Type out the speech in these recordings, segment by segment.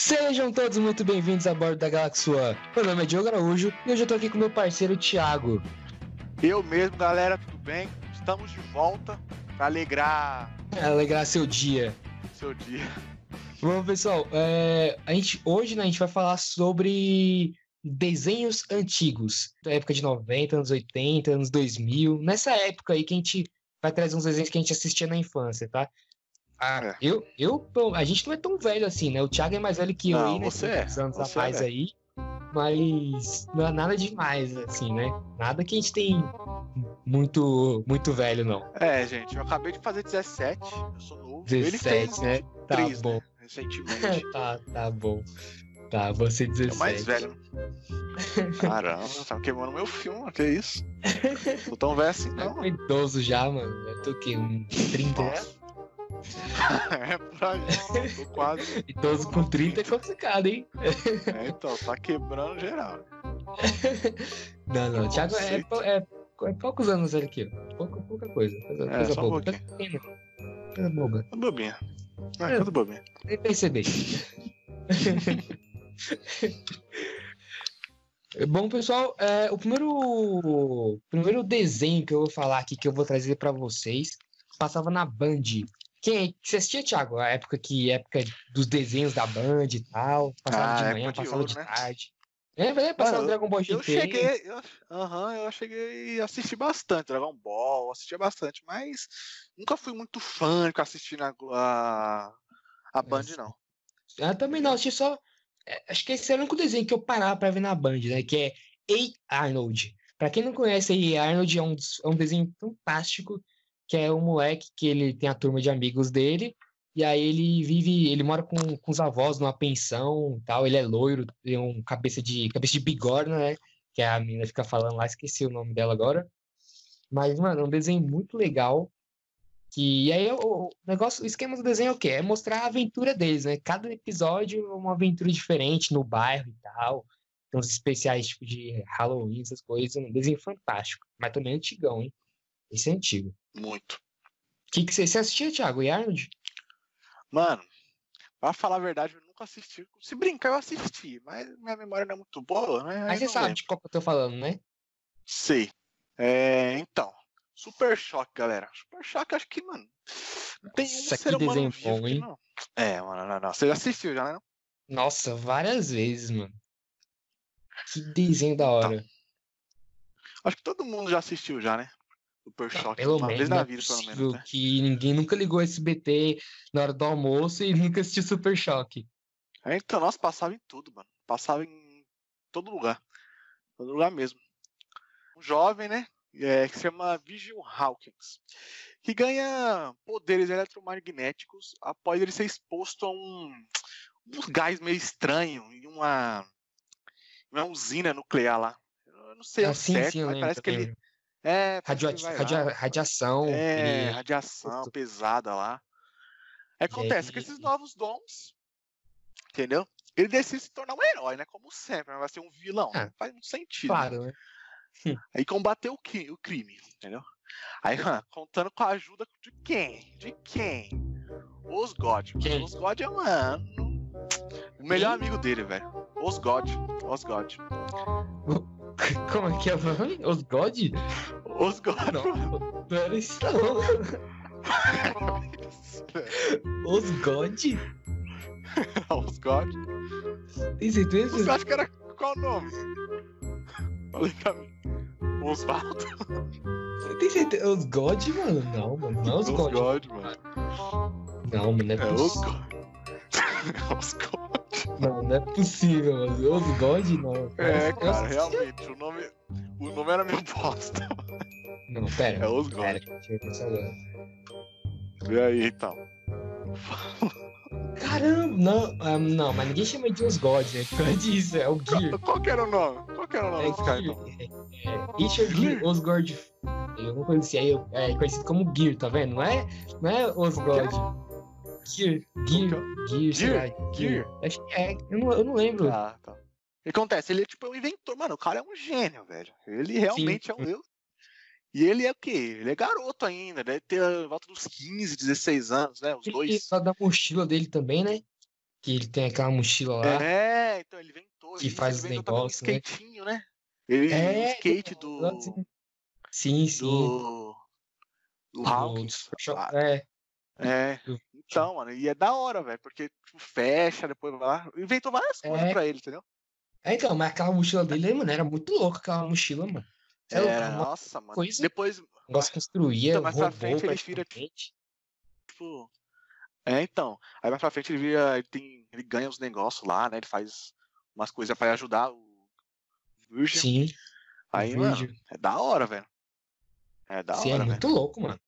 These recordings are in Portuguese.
Sejam todos muito bem-vindos a bordo da Galaxy One. Meu nome é Diogo Araújo e hoje eu tô aqui com meu parceiro Thiago. Eu mesmo, galera, tudo bem? Estamos de volta para alegrar Alegrar seu dia. seu dia. Bom, pessoal, é, a gente, hoje né, a gente vai falar sobre desenhos antigos, da época de 90, anos 80, anos 2000, nessa época aí que a gente vai trazer uns desenhos que a gente assistia na infância, tá? Ah, É. eu, eu, a gente não é tão velho assim, né? O Thiago é mais velho que eu Não, aí, né? você é, anos você a mais é. aí. Mas não é nada demais, assim, né? Nada que a gente tem muito, muito velho, não. É, gente, eu acabei de fazer 17, eu sou novo. Ele 17, fez né? Tá 23, bom. né, recentemente. tá, tá bom. Tá, você É 17. o mais velho. Caramba, tá queimando meu filme, que isso? Tô tão velho assim, Eu não. tô idoso já, mano. Eu tô o quê? Um 30? Nossa. É aí, tô quase. Idoso com 30 é complicado, hein? É, então, tá quebrando geral. Não, não. Que Thiago é, é, é poucos anos ele aqui. Pouca, pouca coisa. Coisa, É, coisa só um boba. pouquinho. Coisa boba. Tudo bobinha. É, É. tudo bobinha. Nem percebi. Bom, pessoal, é, o primeiro, o primeiro desenho que eu vou falar aqui, que eu vou trazer pra vocês, passava na Band. Quem você assistia, Thiago? A época que época dos desenhos da Band e tal. Passava Ah, de manhã, de passava ouro, de né? tarde. É, é, passava Mano, Dragon Ball Eu GT. cheguei, eu, eu cheguei a assistir bastante Dragon Ball, assistia bastante, mas nunca fui muito fã de ficar assistindo a, a, a Band, não. Eu também não, assisti só. é, Acho que esse é o único desenho que eu parava pra ver na Band, né? Que é A. Arnold. Pra quem não conhece, A. Arnold é um, é um desenho fantástico, que é um moleque que ele tem a turma de amigos dele, e aí ele vive, ele mora com, com os avós numa pensão tal, ele é loiro, tem um cabeça de, cabeça de bigorna, né? Que a menina fica falando lá, esqueci o nome dela agora. Mas, mano, é um desenho muito legal. Que, e aí o, o negócio, o esquema do desenho é o quê? É mostrar a aventura deles, né? Cada episódio é uma aventura diferente no bairro e tal. Tem uns especiais tipo de Halloween, essas coisas. É um desenho fantástico. Mas também é antigão, hein? Esse é antigo. Muito. O que, que você, você assistia, Thiago? E Arnold? Mano, pra falar a verdade, eu nunca assisti. Se brincar, eu assisti, mas minha memória não é muito boa, né? Mas você sabe lembro. de qual que eu tô falando, né? Sei. É, então, Super Choque, galera. Super Choque, acho que, mano, não tem um Nossa, ser humano desenho vivo bom, hein? não. É, mano, não, não. Você já assistiu já, né? não? Nossa, várias vezes, mano. Que desenho da hora. Acho que todo mundo já assistiu já, né? Super Choque. Pelo uma menos, vez na é vida, pelo menos, né? que ninguém nunca ligou SBT na hora do almoço e nunca assistiu Super Choque. É, então, nossa, passava em tudo, mano. Passava em todo lugar. Todo lugar mesmo. Um jovem, né? É, que se chama Vigil Hawkins. Que ganha poderes eletromagnéticos após ele ser exposto a um, um gás meio estranho em uma, uma usina nuclear lá. Eu não sei Ah, ao sim, certo, sim, mas lembro, parece que ele. É, radia- radiação. É, ele- radiação pesada lá. Aí acontece que esses novos dons, entendeu? Ele decide se tornar um herói, né? Como sempre, mas vai ser um vilão. Ah, Não faz muito sentido. né? Claro, né? Aí combater o, o crime, entendeu? Aí, contando com a ajuda de quem? De quem? Os God. Quem? Os God é, mano. O melhor amigo dele, velho. Os God. Os God. Como é que é o nome? Os God? Os God. Não, não era isso não. Os God? Os God. Tem certeza? Você acha que era qual nome? Falei pra mim. Osvaldo. Tem certeza? Os God, mano? Não, mano. Não é os Os God. God, mano. Não, mano, não é É os. God. os God. Não, não é possível, mano. God, não. É, cara, realmente. O nome, o nome era meio bosta. Não, pera. É os God. Pera, deixa eu pensar agora. E aí, então? Caramba, não, ah, não, mas ninguém chama de os God, né? Por causa disso, é o Gear. Qual que era o nome? Qual que era o nome É, cara, Gear, então? é, é, Richard Gear Osgord. Eu aí eu- é conhecido como Gear, tá vendo? Não é, não é Osgord. Gear, Gear, Gear, sei lá, é? Gear? Acho que é, eu não, eu não lembro. Ah, tá. O que acontece? Ele é tipo um inventor, mano. O cara é um gênio, velho. Ele realmente é um deus. E ele é o quê? Ele é garoto ainda, deve ter a volta dos 15, 16 anos, né? Os Ele dois. só da mochila dele também, né? Que ele tem aquela mochila lá. É, então ele inventou. Que isso, faz ele os inventou também um negócios, né? skatinho, né? Ele, É, o skate do. Sim, sim. Do. Do Hawkins. Ah, É, É. do- Então, mano, e é da hora, velho, porque tipo, fecha, depois vai lá. Inventou várias coisas É. pra ele, entendeu? É, então, mas aquela mochila dele, mano, era muito louca aquela mochila, mano. É, É, louco, um nossa, mano. coisa- Depois, negócio construía, Então, mais pra robô, frente ele vira, tipo. É, então. Aí mais pra frente ele vira. Ele, tem, ele ganha os negócios lá, né? Ele faz umas coisas pra ajudar o Virgin. Sim, Aí, mano, é da hora, velho. É da sim, é hora, velho. muito louco, mano.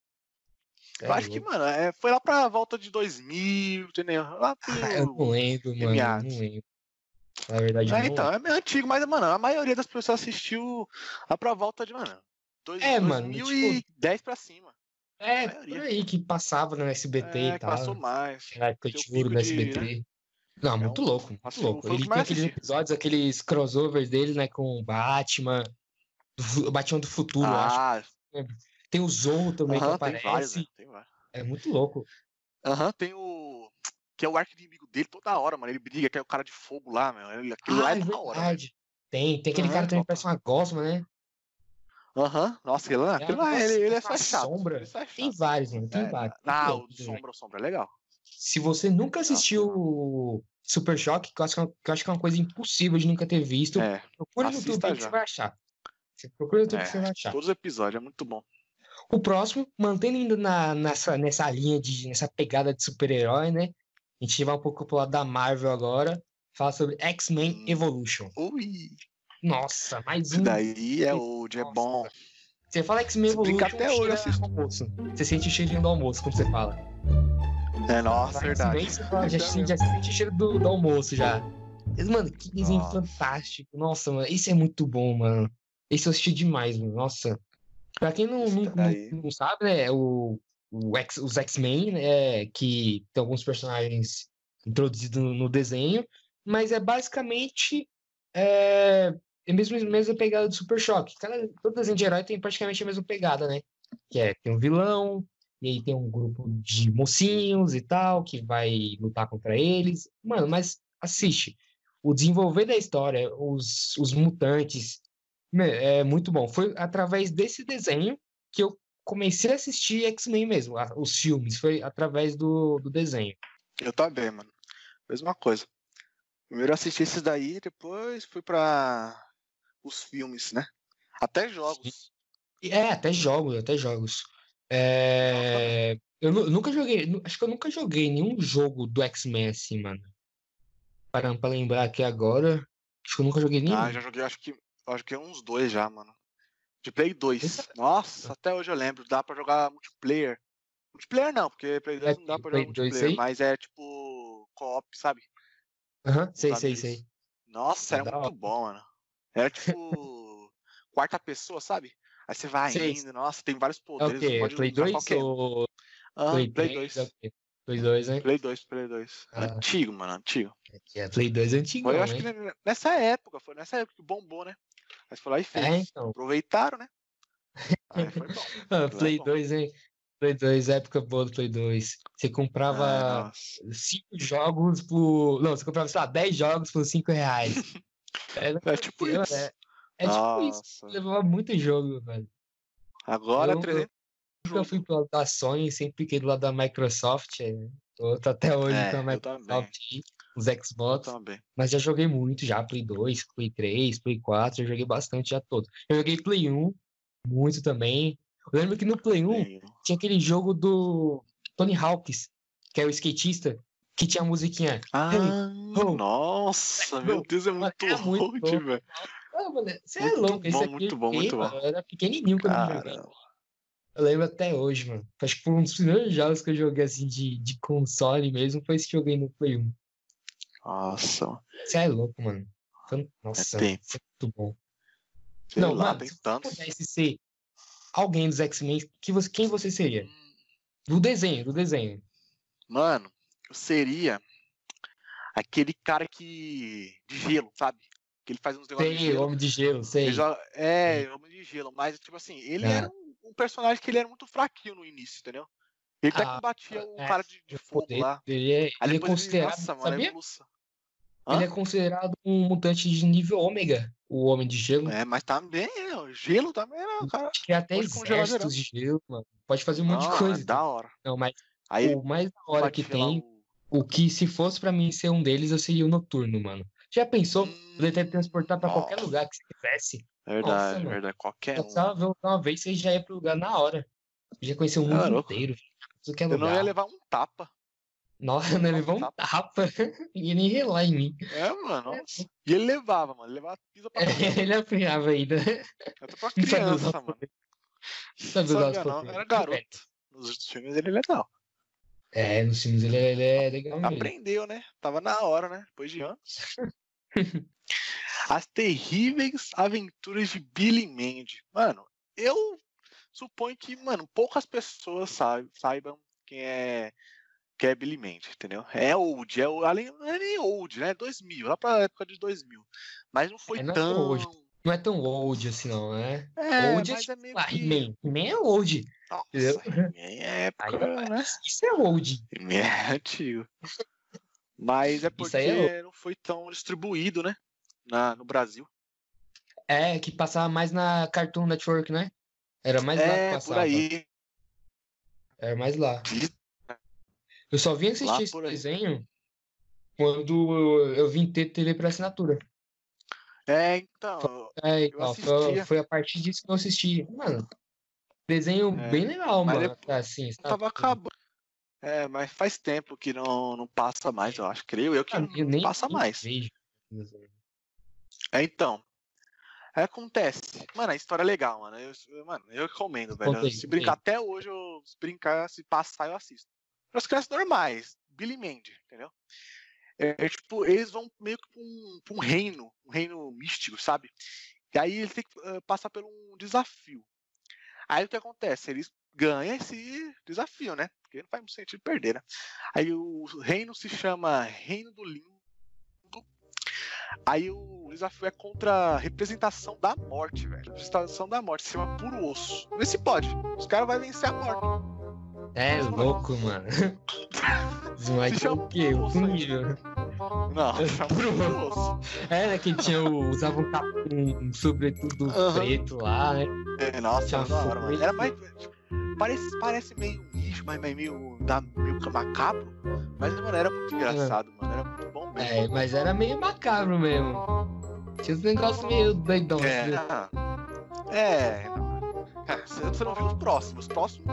É Eu acho que, louco. mano, é, foi lá pra volta de 2000, entendeu? Lá pro... Ah, eu não lembro, mano, eu não lembro. Na verdade, É, então, é meio antigo, mas, mano, a maioria das pessoas assistiu lá pra volta de, mano, dois, É, mano, 2010 pra cima. É, por aí que passava no SBT É, e tal. passou mais. Na época de ouro no SBT. Não, muito um- louco, muito assim, louco. Ele tem aqueles episódios, aqueles crossovers dele, né, com o Batman, Batman do futuro, eu acho. Ah, Tem o Zorro também que aham, tem vários, aparece. velho, tem vários. É muito louco. Aham, tem o... Que é o arco inimigo dele toda hora, mano. Ele briga, que é o cara de fogo lá, meu. Ele, aquilo lá Ah, é é da hora. Tem, tem aquele cara também que parece uma gosma, né? Aham, nossa, aquele lá, É, aquele lá, nossa, ele, ele é só a chato. sombra. Ele é só Tem chato. vários, mano. Tem É, vários. Ah, o. Sombra, o Sombra é legal. Se você nunca assistiu o Super Choque, que eu acho que é uma- que acho que é uma coisa impossível de nunca ter visto, É, procura no YouTube que já. você vai achar. Você procura no YouTube É, que você vai achar. todos os episódios, é muito bom. O próximo, mantendo ainda na, nessa, nessa linha de nessa pegada de super-herói, né? A gente vai um pouco pro lado da Marvel agora. Fala sobre X-Men Hum. Evolution. Ui, Nossa, mais esse um. daí é o é bom. Você fala X-Men Evolution, até hoje, assisto. almoço. Você sente o cheirinho do almoço quando você fala. É, nossa, Fala verdade. X-Men, você fala, já, sente- já sente o cheiro do, do almoço já. Mano, que desenho Nossa. fantástico. Nossa, mano, esse é muito bom, mano. Esse eu assisti demais, mano. Nossa. Pra quem não, não, daí. não, não sabe, né, o, o X, os X-Men, né, que tem alguns personagens introduzidos no, no desenho, mas é basicamente é, é a mesma, mesma pegada do Super Choque. Cada, todo desenho de herói tem praticamente a mesma pegada, né? Que é, tem um vilão, e aí tem um grupo de mocinhos e tal, que vai lutar contra eles. Mano, mas assiste. O desenvolver da história, os, os mutantes, é muito bom. Foi através desse desenho que eu comecei a assistir X-Men mesmo, os filmes. Foi através do, do desenho. Eu também, mano. Mesma coisa. Primeiro assisti esses daí, depois fui pra os filmes, né? Até jogos. É, até jogos, até jogos. É, Eu nu- nunca joguei, acho que eu nunca joguei nenhum jogo do X-Men assim, mano. Parando pra lembrar aqui agora, acho que eu nunca joguei nenhum. Ah, já joguei, acho que, acho que uns dois já, mano. De Play 2. Eita. Nossa, até hoje eu lembro. Dá pra jogar multiplayer. Multiplayer não, porque Play 2 não dá pra jogar 2 multiplayer, mas é tipo co-op, sabe? Aham, Com sei, sei, sei. Nossa, era da muito hora. bom, mano. Era tipo quarta pessoa, sabe? Aí você vai Sei. indo, nossa, tem vários É poderes, quê? pode Play usar 2 qualquer ou Ah, Play Play 3? 2. É o quê? Play 2, né? Play 2, Play 2. Ah. Antigo, mano, antigo. É, Play 2 é antigo, Foi, eu acho né? que ne- nessa época, foi nessa época que bombou, né? Mas foi lá e fez. É, então. Aproveitaram, né? Aí foi bom. Ah, Play bom. 2, hein? Play 2, época boa do Play 2. Você Ah, comprava nossa. 5 jogos por. Não, você comprava, sei lá, 10 jogos por 5 reais. Era, É tipo isso. é, é tipo isso. Levava muito jogo, velho. Agora Eu- 300 Nunca jogo. fui pro lado da Sony, sempre fiquei do lado da Microsoft. é, Tô, tô até hoje É, com a eu Microsoft os Xbox. Mas já joguei muito, já Play 2, Play 3, Play 4, eu joguei bastante já todos. Eu joguei Play 1, muito também. Eu lembro que no Play 1 Tenho. tinha aquele jogo do Tony Hawks, que é o skatista, que tinha a musiquinha. Ah, oh. nossa, meu Deus, é muito é muito velho. Ah, mano, você é Muito louco, esse aqui muito bom, muito bom. mano, era pequenininho quando eu joguei. Eu lembro até hoje, mano. Acho que foi um dos primeiros jogos que eu joguei assim de, de console mesmo, foi esse que eu joguei no Play 1. Nossa, Você é louco, mano. Fan- Nossa, tempo. isso é muito bom. sei Não, lá, mano, tem se você pudesse ser alguém dos X-Men, que você, quem você seria? Do desenho, do desenho. Mano, eu seria aquele cara que. de gelo, sabe? Que ele faz uns negócios de Sei, gelo. Homem de Gelo, sei. Ele joga- É, homem de gelo, mas tipo assim, ele Ah. era um, um personagem que ele era muito fraquinho no início, entendeu? Ele até Ah, combatia o é, cara de, de fogo poder lá. é, Aí ele é depois considerado, nossa, mano, sabia? evolução. Hã? Ele é considerado um mutante de nível ômega, o Homem de Gelo. É, mas também, é, o gelo também, né, o cara? Acho que até pode congelar exércitos de gelo, mano. Pode fazer um monte Não, de coisa. é da hora. Não, mas Aí o mais da hora que tem, o- o que se fosse pra mim ser um deles, eu seria o Noturno, mano. Já pensou? Poder teletransportar pra qualquer Nossa. lugar que você quisesse. Verdade, mano. verdade. Qualquer Só um. ver uma vez, você já ia pro lugar na hora. Já conheceu o É, mundo inteiro. É Eu não ia levar um tapa. Nossa, um levou um tapa. Ia nem relar em mim. É, mano. nossa. E ele levava, mano. Ele levava pisa pra caramba. Ele apanhava ainda. Até pra criança, mano. Não Sabia não, era garoto. Nos outros filmes ele é legal. É, nos filmes ele, é- ele é legal mesmo. Aprendeu, né? Tava na hora, né? Depois de anos. As terríveis aventuras de Billy Mandy. Mano, eu suponho que, mano, poucas pessoas saibam quem é é Mandy, entendeu? É old, é além não é nem old, né? 2000, lá pra época de 2000. Mas não foi É, não é tão old. Não é tão old assim, não, né? É, old é mas é tipo, meio ah, que... He-Man. É old. Nossa? He-Man é época, Aí, né? Isso é old. He-Man é antigo. Mas é porque Isso aí é não foi tão distribuído, né? Na, no Brasil. É, que passava mais na Cartoon Network, né? Era mais lá que é, passava. por aí. Era mais lá. Eu só vim assistir Lá esse desenho quando eu vim ter TV por assinatura. É, então. É, Eu então, foi, foi a partir disso que eu assisti. Mano, desenho É, bem legal, mano. Assim? Tava acabando. É, mas faz tempo que não, não passa mais, eu acho. Creio eu que Mano, não eu nem, passa nem mais. vejo. É, então. Acontece. Mano, a história é legal, mano. Eu, mano, eu recomendo, velho. Conta aí, se brincar até hoje, eu, se brincar, se passar, eu assisto. Para as crianças normais, Billy Mandy, entendeu? É, é tipo, eles vão meio que pra um, um reino, um reino místico, sabe? E aí eles têm que eh, passar por um desafio. Aí o que acontece? Eles ganham esse desafio, né? Porque não faz muito sentido perder, né? Aí o reino se chama Reino do Limbo. Aí o desafio é contra a representação da morte, velho. Representação da morte, se chama puro osso. Vê se pode. Os caras vão vencer a morte. É louco, mano. Se é o quê? aí. nível. Não, É puro osso. É, né? Que tinha o, usava um, cap- um, um sobretudo preto lá, né? É, nossa, Tinha era da hora, mano. Era mais. Parece, parece meio bicho, mas meio, dá, meio macabro. Mas, mano, era muito engraçado, mano. Era muito bom mesmo. É, mas era meio macabro mesmo. Tinha uns negócios meio doidão. É, assim. é. Você não viu os próximos. Os próximos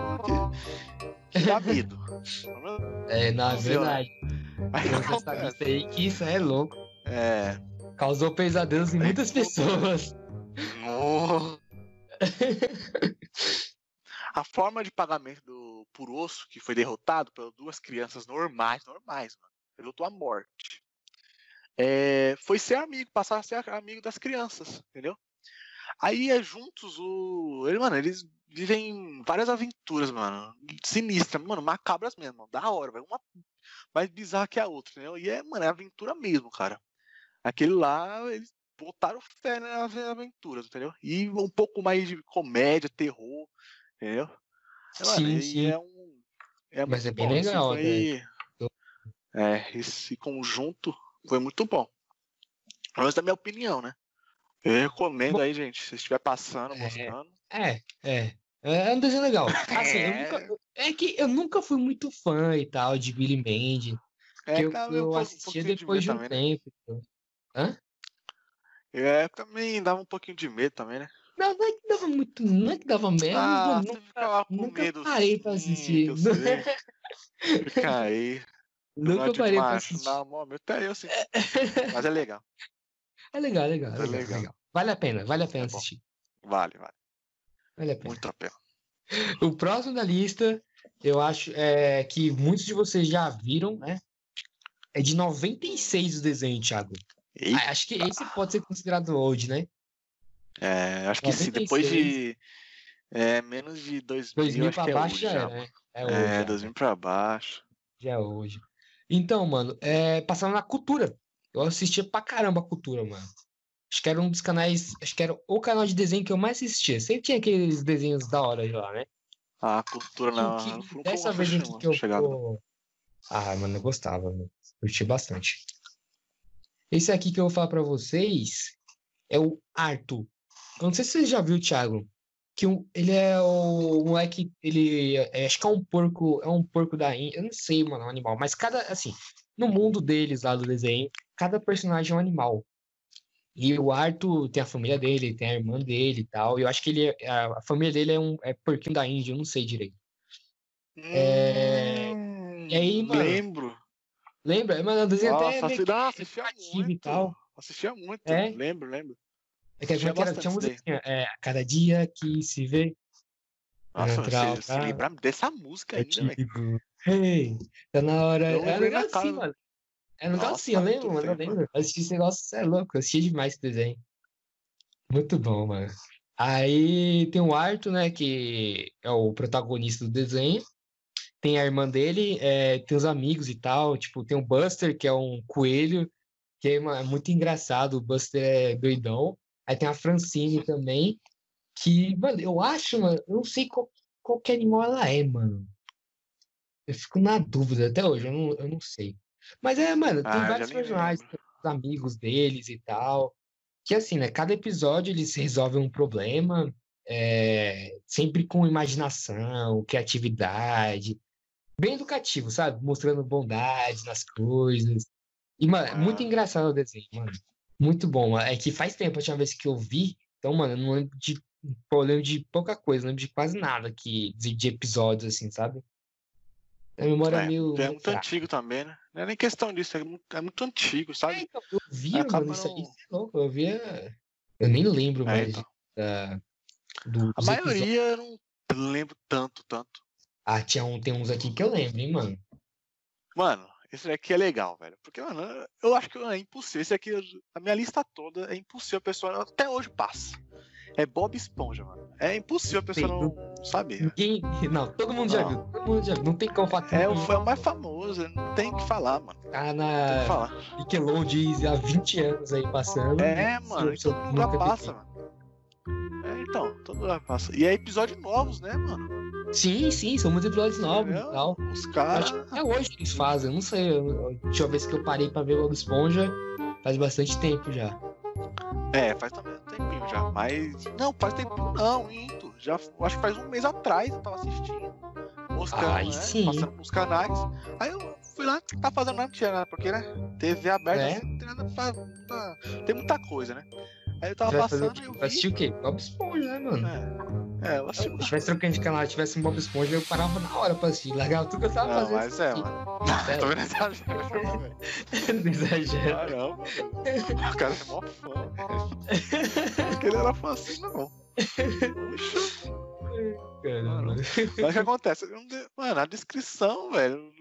que, que dá medo. É, na né? verdade. Aí essa lista aí que isso é louco. É. Causou pesadelos em muitas pessoas. A forma de pagamento do por osso que foi derrotado pelas duas crianças normais, normais, mano. Ele lutou à morte. É, foi ser amigo, passar a ser amigo das crianças, entendeu? Aí é juntos o. Ele, mano, eles vivem várias aventuras, mano. Sinistras, mano, macabras mesmo, mano, da hora, velho. Uma mais bizarra que a outra, entendeu? E é, mano, é aventura mesmo, cara. Aquele lá, eles botaram fé nas aventuras, entendeu? E um pouco mais de comédia, terror, entendeu? É, mano, Sim, e sim. É um, é Mas é bem bom, isso legal, foi- É, esse conjunto foi muito bom. Pelo menos da minha opinião, né? Eu recomendo Bom- aí, gente, se estiver passando, É. mostrando. É, é. É um desenho legal. Assim, eu É. nunca, é que eu nunca fui muito fã e tal de Billy Mandy. É, que eu, eu um assistia pouquinho de depois de um também, né? tempo. então. É, também dava um pouquinho de medo também, né? Não, não é que dava muito. Não é que dava medo. Ah, eu nunca, nunca medo. parei pra sim, assistir. eu sei. Fica aí. Nunca parei pra assistir. Mó medo. Até eu sim. Mas é legal. É legal, é legal, é É legal, legal. legal. Vale a pena, vale a pena É assistir. Vale, vale. Vale a pena. Muito a pena. O próximo da lista, eu acho é, que muitos de vocês já viram, né? É de 96 o desenho, Thiago. Eita, Ah, Acho que esse pode ser considerado old, né? é, acho que sim. Depois 96. de. É, menos de 2000, 2000 acho pra que é baixo hoje já é, né? É hoje. É, já. 2000 pra baixo. Já é hoje. Então, mano, é, passando na cultura. Eu assistia pra caramba a cultura, mano. Acho que era um dos canais. Acho que era o canal de desenho que eu mais assistia. Sempre tinha aqueles desenhos da hora de lá, né? A cultura na. que- dessa vez que eu chegada. vou... Ah, mano, eu gostava, mano. Curti bastante. Esse aqui que eu vou falar pra vocês é o Arthur. Eu não sei se você já viu, Thiago. Que um- ele é o moleque. Ele é- acho que é um porco. É um porco da Índia. Eu não sei, mano, é um animal. Mas cada. Assim, no mundo deles lá do desenho, cada personagem é um animal. E o Arthur tem a família dele, tem a irmã dele e tal. E eu acho que ele é- a, a família dele é um é porquinho da Índia, eu não sei direito. É, Hum, e aí, mano, Lembro. Lembra? Mano, o desenho até é Nossa, meio não, assistia educativo e muito. tal. Assistia muito. É? Lembro, lembro. É que Assistia é era? Tinha musiquinha. É, a cada dia que se vê. Nossa, Natural, você se tá? lembrar dessa música É ainda, velho. tipo, hey, tá na hora. É cara assim, mano. É Nossa, assim, eu lembro, mano. Eu lembro. Assisti esse negócio, você é louco. Eu assisti demais esse desenho. Muito bom, mano. Aí tem o Arthur, né? Que é o protagonista do desenho. Tem a irmã dele, é, tem os amigos e tal. Tipo, tem o Buster, que é um coelho, que é ma- muito engraçado. O Buster é doidão. Aí tem a Francine também, que, mano, eu acho, mano, eu não sei qual, qual que animal ela é, mano. Eu fico na dúvida até hoje, eu não, eu não sei. Mas é, mano, tem Ah, vários personagens, amigos deles e tal. Que assim, né? Cada episódio eles resolvem um problema, é, sempre com imaginação, criatividade. Bem educativo, sabe? Mostrando bondade nas coisas. E, mano, é muito Ah. engraçado o desenho, mano. Muito bom. mano. É que faz tempo a última vez que eu vi, então, mano, eu não lembro de. Pô, eu lembro de pouca coisa, não lembro de quase nada que, de, de episódios, assim, sabe? A memória é É, meio. é muito fraca. antigo também, né? Não é nem questão disso, é muito, é muito antigo, É, sabe? então, eu via, Acaba mano, isso aí, não- isso é louco. Eu via. Eu nem lembro É, mais então. da, do, A maioria eu não lembro tanto, tanto. Ah, tinha um, tem uns aqui que eu lembro, hein, mano. Mano, esse daqui é legal, velho. Porque, mano, eu acho que é impossível. Esse aqui, a minha lista toda é impossível a pessoa. Até hoje passa. É Bob Esponja, mano. É impossível a pessoa não saber. Ninguém. Não, todo mundo já Não. viu. Todo mundo já viu. Não tem como falar. É, é o mais famoso, não tem o que falar, mano. tá Tem que na falar. Nickelodeon há 20 anos aí passando. É, mano, mundo nunca passa, mano. É, então, todo mundo já passa. E é episódios novos, né, mano? Sim, sim, são muitos episódios novos e tal. Os caras. Que até hoje eles fazem, eu não sei. eu- eu- A última vez que eu parei pra ver Bob Esponja faz bastante tempo já. É, faz também tempinho já. Mas. Não, faz tempinho não, minto. Já, acho que faz um mês atrás eu tava assistindo. Moscando, Aí né? sim. Passando nos canais. Aí eu fui lá, tá fazendo nada, não tinha nada, porque, né? TV aberta, É. não tem nada pra, pra- Tem muita coisa, né? Aí eu tava fazer passando e eu Vai assistir vi. o quê? Bob Esponja, né, mano? É, é eu assisti Se tivesse trocando de canal e tivesse um Bob Esponja, eu parava na hora pra assistir. Largava tudo que eu tava Não, fazendo. mas é, mano. É. Tô vendo exagero, velho. Não exagero. Caramba, velho. O cara é mó fã. Porque ele era fã assim, não. Puxa. Caramba. Mas o que acontece? Não Mano, a descrição, velho,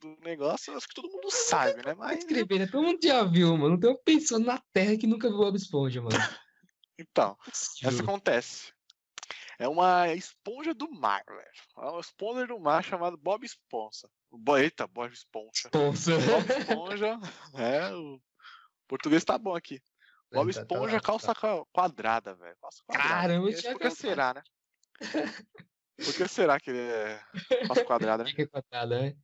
do negócio, acho que todo mundo sabe, né? Mas. escrever, né? Todo mundo já viu, mano. Não tem uma pessoa na Terra que nunca viu Bob Esponja, mano. Então, essa Juro. acontece. É uma esponja do mar, velho. É uma esponja do mar chamada Bob Esponja. Eita, Bob Esponja. Esponja. Bob Esponja. é, o português tá bom aqui. Bob Tá, tá Esponja, lá, calça qua- quadrada, velho. Calça quadrada. Caramba, tinha Por que será, né? Por que será que ele é calça quadrada, né? Fica quadrada, né?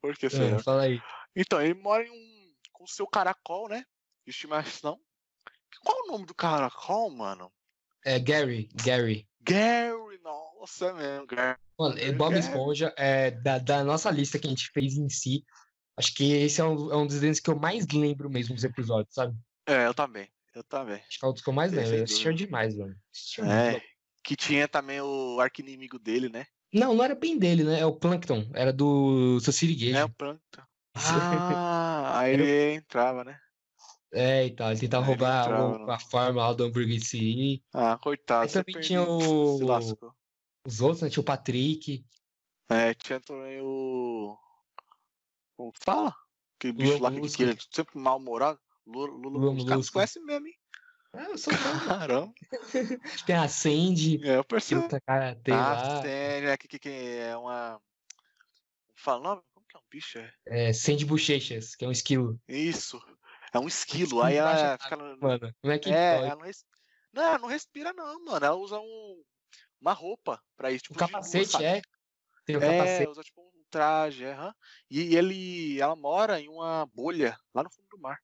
Por que Ah, será? fala aí. Então, ele mora em um. com seu caracol, né? De estimação. Qual é o nome do caracol, mano? É Gary, Gary. Gary, nossa, é mesmo, Gary. Mano, é Bob Gary. Esponja, é, da, da nossa lista que a gente fez em si, acho que esse é um, é um dos desenhos que eu mais lembro mesmo dos episódios, sabe? É, eu também. Eu também. Acho que é um dos que eu mais lembro. Eu assistia demais, mano. Assistia É. Que tinha também o arquinimigo dele, né? Não, não era bem dele, né? É o Plankton. Era do seu É, Siriguejo. o Plankton. Ah, aí ele entrava, né? É, e tal. Ele tentava ele roubar entrava no- a forma lá do hambúrguer. Ah, coitado. Aí também tinha o-. Os outros, né? Tinha o Patrick. É, tinha também o. Como fala? Aquele Lula bicho lá que, ele é sempre mal-humorado. Lula, Lula, Lula os caras conhecem mesmo, hein? Ah, eu sou. Caramba. Tem a Sandy, É, eu percebo. Ah, lá. sério, é que, que, que é uma. Fala nome? Como que é um bicho? É? É, Sandy Bochechas, que é um esquilo. Isso. É um esquilo. esquilo Aí ela fica no. Mano, não é que É, pode. ela não, res... não, ela não respira, não, mano. Ela usa um. uma roupa pra isso. Tipo, O capacete, é. Tem o É, capacete. usa tipo um traje, aham. E ele, ela mora em uma bolha lá no fundo do mar.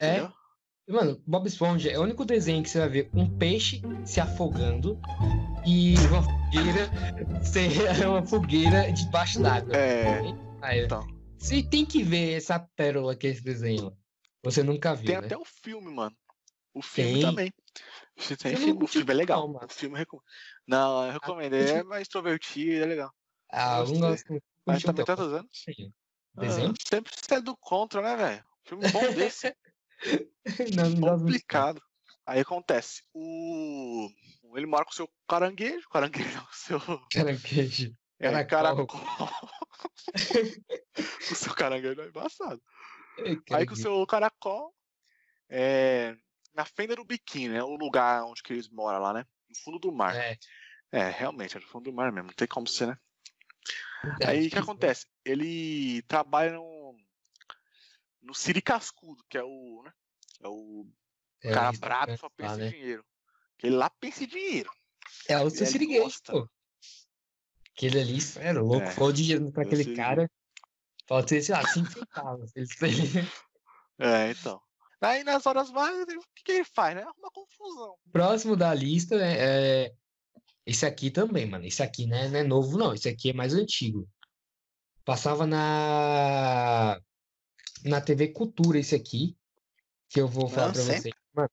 É. entendeu? Mano, Bob Esponja é o único desenho que você vai ver um peixe se afogando e uma fogueira ser uma fogueira debaixo d'água. É, Ah, é. então. Você tem que ver essa pérola que é esse desenho. Você nunca viu, Tem né? até o filme, mano. O filme Tem. também. Você tem filme, o filme é legal. não, mano. o filme recomendo. Não, eu recomendo. É mais extrovertido, é legal. Ah, eu não gosto. Mas também tanto. tantos anos. Sim. Desenho? Ah, sempre você é do contra, né, velho? Filme bom desse. Complicado. Aí acontece. O. Ele mora com o seu caranguejo. Caranguejo o seu. Caranguejo. É, Caracol. caracol. o seu caranguejo é embaçado. Ai, Aí com o seu caracol. É, na fenda do biquíni, né? O lugar onde eles moram lá, né? No fundo do mar. É, É, realmente, é no fundo do mar mesmo. Não tem como ser, né? é Aí o que acontece? Ele trabalha no. No Siri Cascudo, que é o. Né? É o É, cara brabo né? só pensa Lá, em né? dinheiro. Que ele lá pensa em dinheiro. É o seu gosta. pô. Aquele ali, era louco. É, Falou de dinheiro pra eu aquele sei. cara. Pode ser, sei lá, 5 centavos. É, então. Aí nas horas vagas, o que, que ele faz, né? Arruma confusão. Próximo da lista é, é esse aqui também, mano. Esse aqui né, não é novo, não. Esse aqui é mais antigo. Passava na na TV Cultura esse aqui, que eu vou falar Ah, pra sempre? vocês. Mano,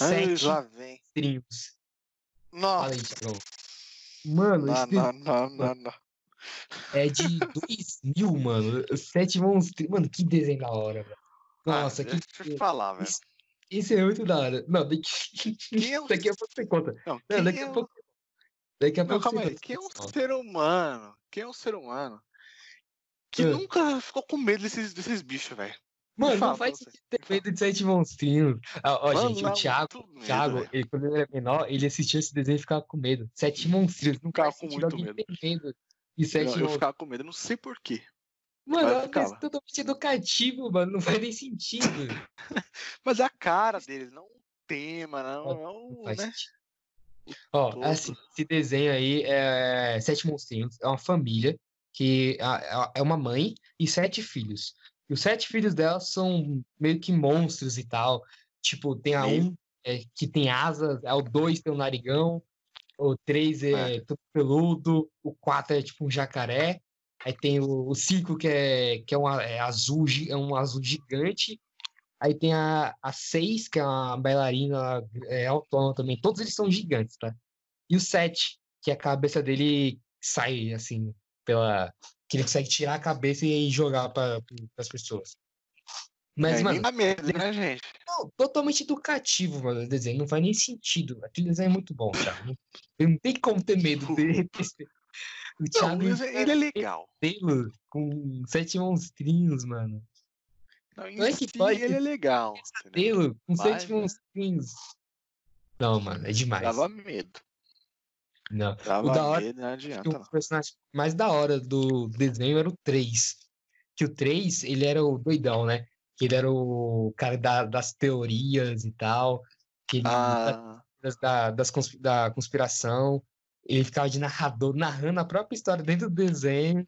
Ai, sete streams. Nossa. Aí. Mano, Não, esse não, não, não, não. é de 2000, mano. Sete monstros. Mano, que desenho da hora, velho. Nossa, ah, que Deixa eu falar, velho. Isso, isso é muito da hora. Não, daqui, Quem é daqui a pouco você conta. Não, Não, daqui é a um- pouco. Daqui a Não, pouco calma aí. conta, Quem é um ser humano? Quem é um ser humano que Ah. nunca ficou com medo desses, desses bichos, velho? Mano, fala não faz ter medo de sete monstrinhos. Ah, Ó, Mano, gente, o Thiago, medo, Thiago ele, quando ele era menor, ele assistia esse desenho e ficava com medo. Sete monstrinhos. Não Ficava com muito medo. de sete Eu, eu ficava com medo, não sei porquê. Mano, é totalmente educativo, mano. Não faz nem sentido. Mas é a cara deles, não o tema, não, Não não, faz né? sentido. Ó, assim, esse desenho aí é Sete Monstrinhos, é uma família que é uma mãe e sete filhos. E os sete filhos dela são meio que monstros e tal. Tipo, tem a um é, que tem asas, é o dois tem um narigão, o três é, É. todo peludo, o quatro é tipo um jacaré, aí tem o, o cinco que é, que é, uma, é azul, é um azul gigante, Aí tem a, a seis, que é uma bailarina é, autônoma também. Todos eles são gigantes, tá? E o sete, que a cabeça dele sai, assim, pela. Que ele consegue tirar a cabeça e jogar para as pessoas. Mas, É, mano, medo, né, gente? não, totalmente educativo, mano, o desenho. Não faz nem sentido. Aquele desenho é muito bom, cara. Não, não tem como ter medo dele. O Não, Thiago mas ele é legal. Cabelo com sete monstrinhos, mano. Não, Não é que si, pode ele é legal. Cabelo com Mas, sete né? monstrinhos. Não, mano, é demais. Dava medo. Não. Dava O da hora medo, não que adianta, o não. personagem mais da hora do desenho era o 3. Que o 3, ele era o doidão, né? Que ele era o cara da- das teorias e tal. Que ele, Ah, da, das conspi- da conspiração. Ele ficava de narrador, narrando a própria história dentro do desenho.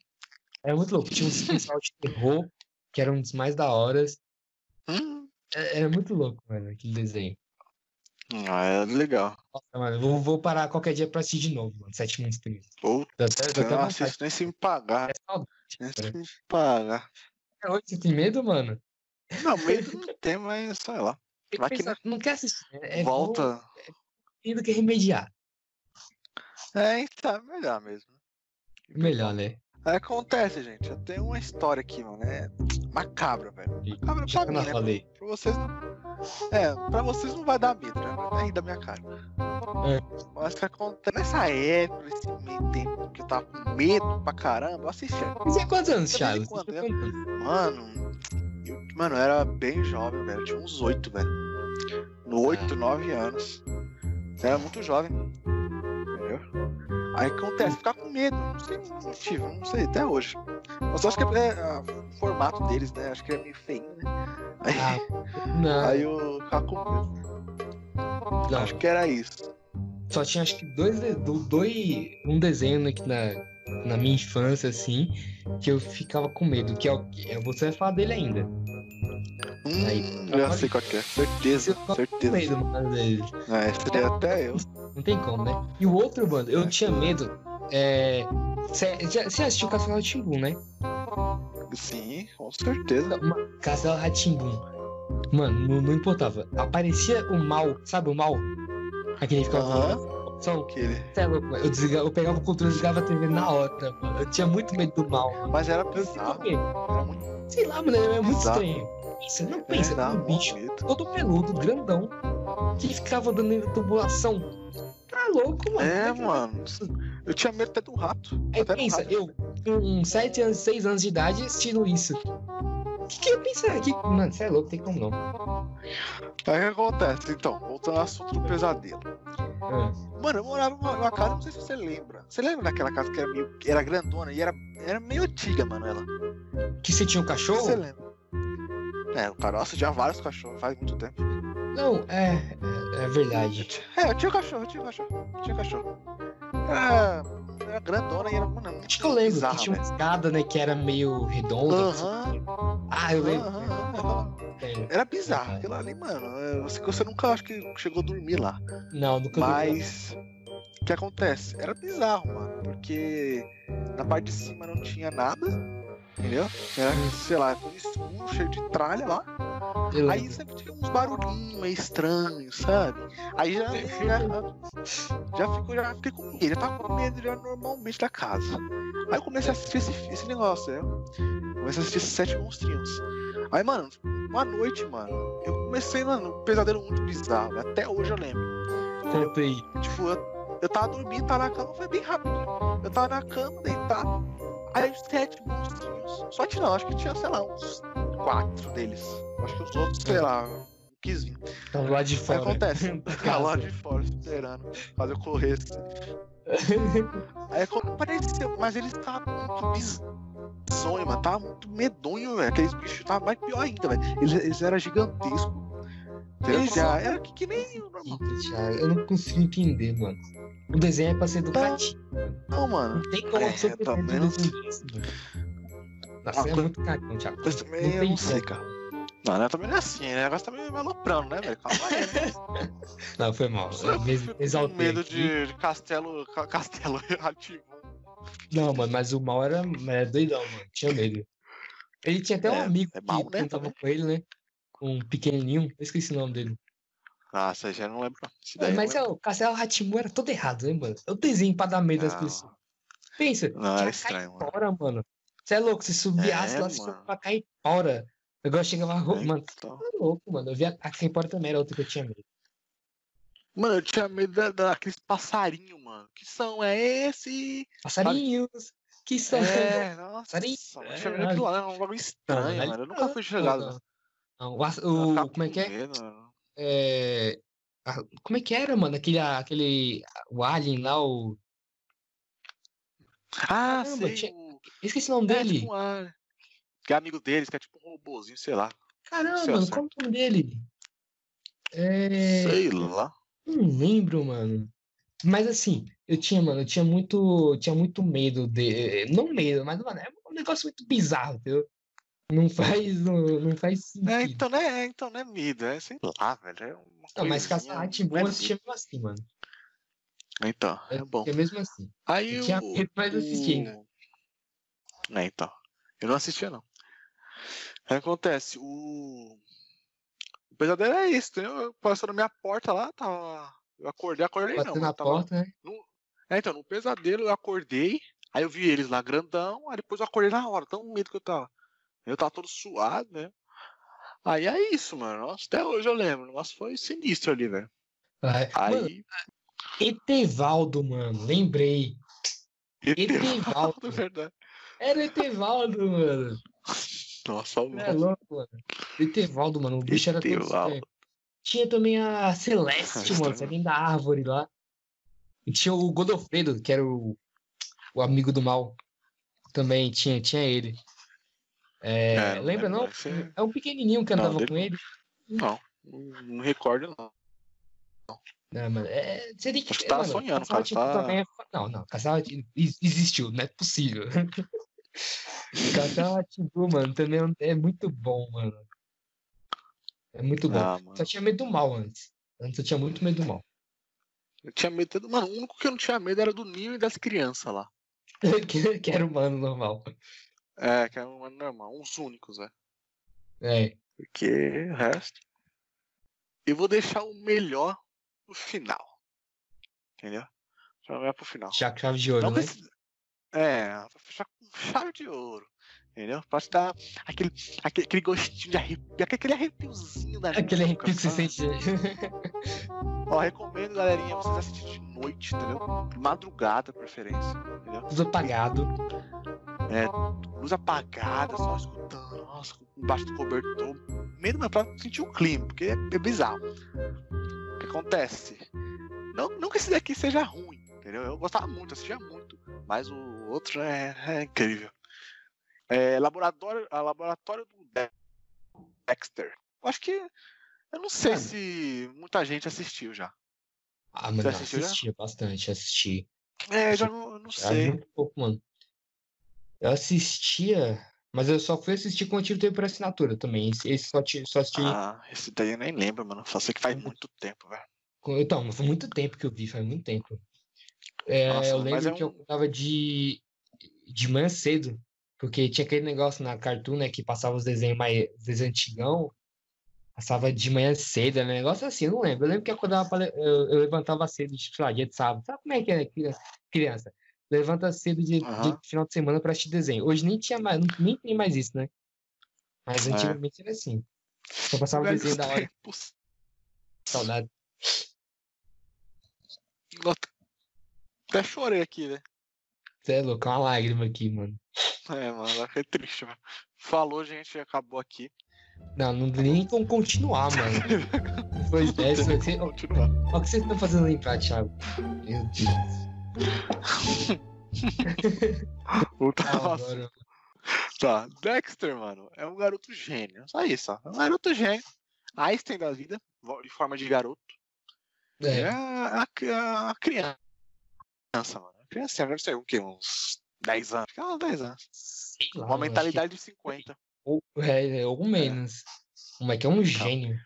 Era muito louco. Tinha um especial de terror, que era um dos mais da horas. hum, É- Era muito louco, mano, aquele desenho. Ah, é legal. Nossa, mano, vou, vou parar qualquer dia pra assistir de novo, mano. Sete monstros. Puta, até, eu não assisto nem se me pagar. É saudade, Nem cara. se me pagar. Até hoje você tem medo, mano? Não, medo não tem, mas sei lá. Vai que, pensar, não quer assistir. né? É bom Volta. do que remediar. É, então, é melhor mesmo. Melhor, né? Acontece, gente. Eu tenho uma história aqui, mano. É macabra, velho. Macabra pra mim, não né? falei. Pra vocês. É, pra vocês não vai dar medo, né? Vai rir da minha cara. É. Mas que acontece. Nessa época, nesse meio tempo que eu tava com medo pra caramba, eu assisti. Você tem quantos anos, Thiago? Quando? Mano, eu, mano, eu era bem jovem, velho. Eu tinha uns oito, velho. No oito, nove anos. Eu era muito jovem. Entendeu? Aí acontece, ficar com medo. Não sei o motivo, não sei até hoje. Mas eu acho que é, é, ah, o formato deles, né? Acho que é meio feio, né? Aí, Ah, aí eu ficava com medo. Acho que era isso. só tinha acho que dois, dois um desenho né, que na, na minha infância, assim, que eu ficava com medo, que é o que você vai falar dele ainda. Hum, Aí, já sei qual é. Certeza, Eu ficava com certeza. medo, mano, dele. É, seria até eu. Não tem como, né? E o outro, mano, eu tinha medo. É. Você assistiu Castelo Ratimbum, né? Sim, com certeza. Castelo Ratimbum. Mano, não, não importava. Aparecia o mal, sabe o mal? Aquele que ficava. Aham. Só Aquele. É eu, desligava, eu pegava o controle e desligava a TV na hora, mano. Eu tinha muito medo do mal. Mas era quê. Era muito Sei lá, mano, é muito Bizarro. estranho. Pensa, não pensa, é, um mó bicho todo peludo, grandão, que ficava dando tubulação. Tá louco, mano. É, que- mano. Eu tinha medo até do rato. Aí até pensa, rato. eu com 7 anos, 6 anos de idade assistindo isso. O que, que eu ia pensar? Que... Mano, você é louco, tem como não. Aí o que acontece? Então, voltando ao assunto do pesadelo. Ah, Mano, eu morava numa, numa casa, não sei se você lembra. Você lembra daquela casa que era meio. que era grandona e era, era meio antiga, mano, ela. Que você tinha um cachorro? você lembra. É, o cara, nossa, tinha vários cachorros, faz muito tempo. Não, é, é, é verdade. É, eu tinha cachorro, eu tinha cachorro, eu tinha cachorro. Era, era grandona e era, muito Acho que eu lembro bizarra, que tinha uma escada, né, que era meio redonda. assim. Ah, eu lembro. aham. É. Era bizarro aquilo ali, mano. É, Você, você nunca acho que chegou a dormir lá. Não, nunca vi. Mas o que acontece? Era bizarro, mano, porque na parte de cima não tinha nada, entendeu? Era, sei lá, tudo escuro, cheio de tralha lá. Eu Aí sempre tinha uns barulhinhos meio estranhos, sabe? Aí já, já, já, ficou, já fiquei com medo, já tava com medo já normalmente da casa. Aí eu comecei a assistir esse, esse negócio, né? Comecei a assistir esses sete monstrinhos. Aí, mano, uma noite, mano, eu comecei, mano, um pesadelo muito bizarro. né? Até hoje eu lembro. Conta aí. Tipo, eu, eu tava dormindo, tava na cama, foi bem rápido. Eu tava na cama, deitado. Aí os sete monstrinhos. Sete não, acho que tinha, sei lá, uns quatro deles. Acho que os outros, sei lá, um quizinho. Tava lá de fora. acontece, tá lá de fora esperando, fazer eu correr assim. Aí quando apareceu, mas eles estavam muito bizonhos, mano. Tava muito medonho, velho. Aqueles bichos estavam mais pior ainda, velho. Eles, eles eram gigantescos. São- Era que, que nem eu não consigo entender, mano. O desenho é pra ser educativo. Não, mano. Não tem como É, pretender também não mano. Nossa, Ah, é quando- muito cagão, Thiago. Mas também Não eu não sei, cara. Não, né? Também não é assim, né? O negócio também vai aloprando, né, velho? Calma aí, né? Não, foi mal. Eu Eu me fico com exaltei medo de, de castelo. ca- Castelo ativo. Não, mano, mas o mal era, era doidão, mano. Tinha medo. Ele tinha até um É, amigo é mal, que né, também. com ele, né? Um pequenininho. Eu esqueci o nome dele. Ah, essa já não lembro. não. Mas é, o Castelo Ratimu era todo errado, né, mano? Eu desenho pra dar medo às Não. pessoas. Pensa, Não, tinha era estranho, mano. caipora, mano. Você é louco, você subiasse É, lá, foi pra caipora. O negócio chegava, É, mano, então. tá louco, mano. Eu vi a, a caipora também, era outra que eu tinha medo. Mano, eu tinha medo da, daqueles passarinhos, mano. Que som é esse? Passarinhos, que são. É, nossa. Passarinho. Eu tinha medo daquilo lá, era um bagulho estranho, mas- mano. Eu nunca fui chegado. Não. O, Eu o- como é que é? mano. É, a- como é que era, mano? Aquele, aquele. O Alien lá, o. Ah, Caramba, sei. tinha- O... Esqueci o nome É, dele. tipo um Que é amigo deles, que é tipo um robôzinho, sei lá. Caramba, sei, mano, qual é o nome dele? É. Sei lá. Não lembro, mano. Mas assim, eu tinha, mano, eu tinha muito, tinha muito medo de, não medo, mas mano, é um negócio muito bizarro, entendeu? Não faz, não, não faz É, sentido. então não é, então não é medo, é sei lá, velho. É uma Não, mas não é eu assistia medo. mesmo assim, mano. Então, Eu é bom. assistia mesmo assim. Aí Eu tinha medo, mas eu assisti ainda. É, então. Eu não assistia, não. Aí acontece, o. O pesadelo é isso, entendeu? Passou na minha porta lá, tava. Eu acordei, acordei não. Bateu na eu tava... porta, né? É, então, no pesadelo eu acordei, aí eu vi eles lá grandão, aí depois eu acordei na hora, tão medo que eu tava. Eu tava todo suado, né? Aí é isso, mano. Nossa, até hoje eu lembro. Negócio foi sinistro ali, velho. Mano, Aí. Etevaldo, mano, lembrei. Etevaldo, Etevaldo. verdade. Era o Etevaldo, mano. Nossa, o É louco, mano. Etevaldo, mano, o bicho era todo Etevaldo. estranho. Tinha também a Celeste, mano, saindo da árvore lá. E tinha o Godofredo, que era o, o amigo do mal. Também tinha, tinha ele. É, É, não lembra, não? esse é- É um pequenininho que Não, andava dele com não. ele. Não, não não recordo não. Não, mano, é, você tem que. Acho que tava mano, sonhando, cara, tá- também é Não, não, ex- existiu, não é possível. Rá-Tim-Bum, mano, também é é muito bom, mano. É muito bom. Ah. Só tinha medo do mal antes. Antes eu tinha muito medo do mal. Eu tinha medo. do- Mano, o único que eu não tinha medo era do Ninho e das crianças lá. que, que era humano normal. É, que era um normal, uns únicos, velho. É. Porque o resto. Eu vou deixar o melhor pro final. Entendeu? Deixar o melhor pro final. Já chave de ouro, Não né? esse- É, pra fechar com chave de ouro. Entendeu? Pra te dar aquele, aquele, aquele gostinho de arrepio, aquele arrepiozinho da Aquele arrepio que você sente. Ó, recomendo, galerinha, vocês assistirem de noite, entendeu? Madrugada, preferência, entendeu? Tudo apagado. Luz apagada, só escutando, nossa, embaixo do cobertor. Meio mano, pra sentir o clima, porque é, é bizarro. O que acontece? Não, não que esse daqui seja ruim, entendeu? Eu gostava muito, assistia muito, mas o outro é, é incrível. É, laboratório, a laboratório do De- Dexter. Eu acho que. Eu não sei Mano. se muita gente assistiu já. Ah, mano, Você eu já? assistia bastante, assisti. É, já não, eu não sei. muito pouco, mano. Eu assistia, mas eu só fui assistir quando eu tive tempo por assinatura também. Esse, esse só, só assisti. Ah, esse daí eu nem lembro, mano. Só sei que faz muito tempo, velho. Então, mas foi muito tempo que eu vi, faz muito tempo. É, Nossa, eu mas lembro é que eu um- tava de, de manhã cedo, porque tinha aquele negócio na Cartoon, né, que passava os desenhos mais os desenhos antigão, passava de manhã cedo, né, negócio assim, eu não lembro. Eu lembro que eu acordava, pra eu, eu levantava cedo, tipo, sei lá, dia de sábado. Sabe como é que é criança? criança? Levanta cedo de, de Aham. final de semana pra assistir desenho. Hoje nem tinha mais, não- nem tem mais isso, né? Mas É. antigamente era assim. Só passava o desenho da hora, tempos. saudade. Até chorei aqui, né? Você é louco, é uma lágrima aqui, mano. É, mano, fiquei triste, mano. Falou, gente, acabou aqui. Não, não tem nem como continuar, mano. Que continuar. olha o que vocês estão fazendo aí pra Thiago. Meu Deus. Puta, Ah, agora- Tá, Dexter, mano, é um garoto gênio. Só isso, ó. É um garoto gênio. Einstein da vida, de forma de garoto. É, É, a, a- a criança, mano. A criança deve ser o quê? Uns 10 anos? Acho que é uns 10 anos. sei Uma mentalidade de 50. que- ou, é, é, ou menos. Como é que é um gênio.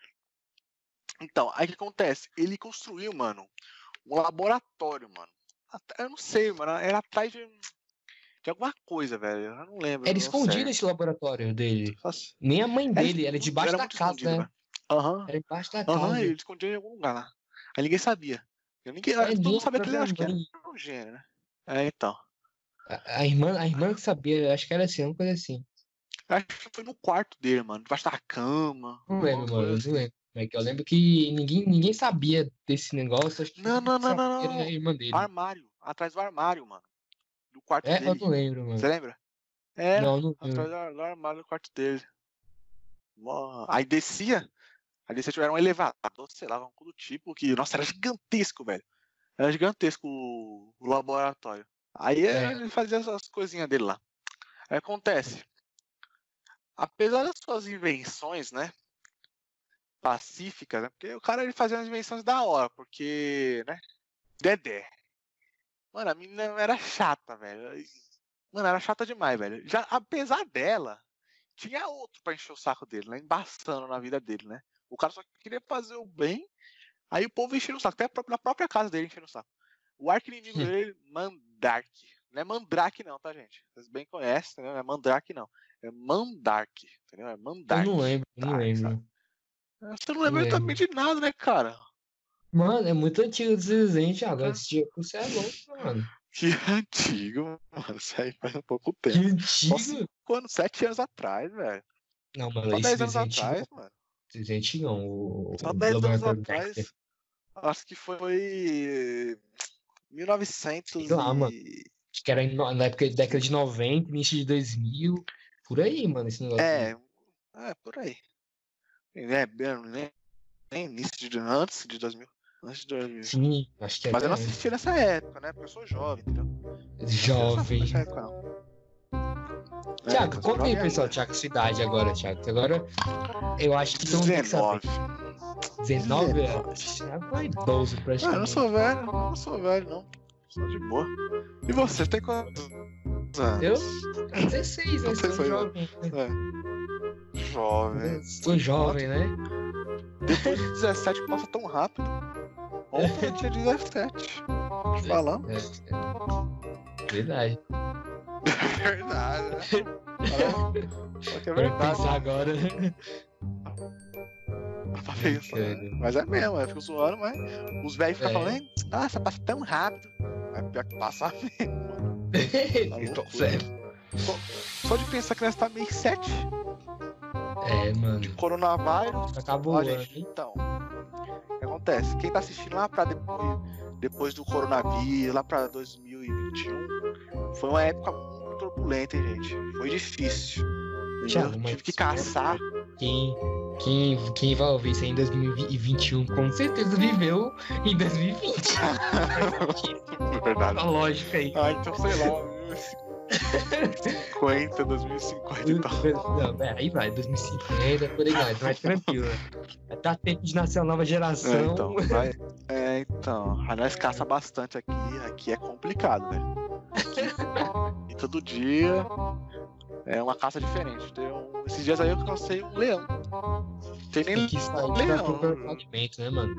Então, aí o que acontece? Ele construiu, mano, um laboratório, mano. Eu não sei, mano. Era atrás de, de alguma coisa, velho. Eu não lembro. Era não escondido certo. esse laboratório dele. Nossa, Nem a mãe era dele, era muito- debaixo era da casa, né? Aham. Era debaixo da Aham, casa. ele escondia em algum lugar lá. Aí ninguém sabia. Eu ninguém, É, todo nem mundo sabia que ele acho que era um gênio, né? É, então. A, a irmã, a irmã que sabia, acho que era assim, uma coisa assim. Acho que foi no quarto dele, mano. Debaixo da cama. Não lembro, mano, não assim. lembro. é que é. Eu lembro que ninguém, ninguém sabia desse negócio. Acho que Não, não, não, não, não. irmã dele. Armário. Atrás do armário, mano. Do quarto É, eu dele. não lembro, mano. Você lembra? É, Não, não atrás do, do armário do quarto dele. Mó- Aí descia. Aí descia, tiveram um elevador, sei lá, algo do tipo, que, nossa, era gigantesco, velho. Era gigantesco o, o laboratório. Aí É. ele fazia essas coisinhas dele lá. Aí acontece. Apesar das suas invenções, né? Pacíficas, né? Porque o cara ele fazia umas invenções da hora, porque, né? Dedé. Mano, a menina era chata, velho. Mano, era chata demais, velho. Já, apesar dela, tinha outro pra encher o saco dele, né? Embaçando na vida dele, né? O cara só queria fazer o bem, aí o povo enchendo o saco. Até na própria casa dele enchendo o saco. O arco-inimigo Hum. dele, Mandark. Não é Mandrake, não, tá, gente? Vocês bem conhecem, entendeu? Não é Mandrake, não. É Mandark, entendeu? É Eu Mandark. não lembro, eu não lembro. Você não lembra também de nada, né, cara? Mano, é muito antigo esse desenho, Thiago. Esse dia você é louco, mano. Que antigo, mano. Isso aí faz um pouco Que tempo. antigo. Nossa, quando? Sete anos atrás, velho. Não, mano, Só 10 anos atrás, mano. Desenho antigão. O, Só 10 anos atrás. Dexter. Acho que foi. 1900 Sei lá, mano. e... Acho que era na época, década de 90, início de 2000. Por aí, mano, esse negócio. É, é, por aí. É, bem, nem, nem início de. Antes de 2000. Antes de 2000. Sim, acho que é Mas eu não assisti nessa época, né? Porque eu sou jovem, entendeu? jovem. Nessa época, não. Thiago, É, conta aí, pessoal. Thiago, sua idade agora, Thiago. Agora, eu acho que saber. 19. 19 anos. Thiago é idoso, Ah, eu praticamente. não sou velho, eu não sou velho, não. Sou de boa. E você, tem quantos anos? Eu? 16, né? Você Sou foi- jovem. É. Jovem. Sou jovem, né? Depois de 17 passa tão rápido. Ontem eu tinha 17. Tô falando. É, é. Verdade. Verdade, né? É. Só que é Pra verdade. pensar agora. Pra pensar. Caramba. Mas é mesmo, eu fico zoando, mas os velhos ficam É. falando, "Hein, nossa, passa tão rápido. É pior que passa mesmo. Então, sério. Só de pensar que nós tá meio 7 É, mano. coronavírus. Acabou Ó, gente, então. O que acontece? Quem tá assistindo lá pra depois, depois do coronavírus, lá pra 2021, foi uma época muito turbulenta, hein, gente? Foi difícil. Thiago, mas- Tive que caçar. Quem, quem, quem vai ouvir isso aí em 2021 com certeza viveu em 2020. Verdade. A lógica aí. Ah, então sei lá. 50, 2050 e tal. Não, é, aí vai, 2050, por aí vai, mais tranquilo. Vai dar tempo de nascer uma nova É, geração. então, vai. É, então. A nós caça bastante aqui. Aqui é complicado, velho. Todo dia é uma caça diferente. Um- Esses dias aí eu cansei um leão. Tem nem que sair leão. alimento, né, mano?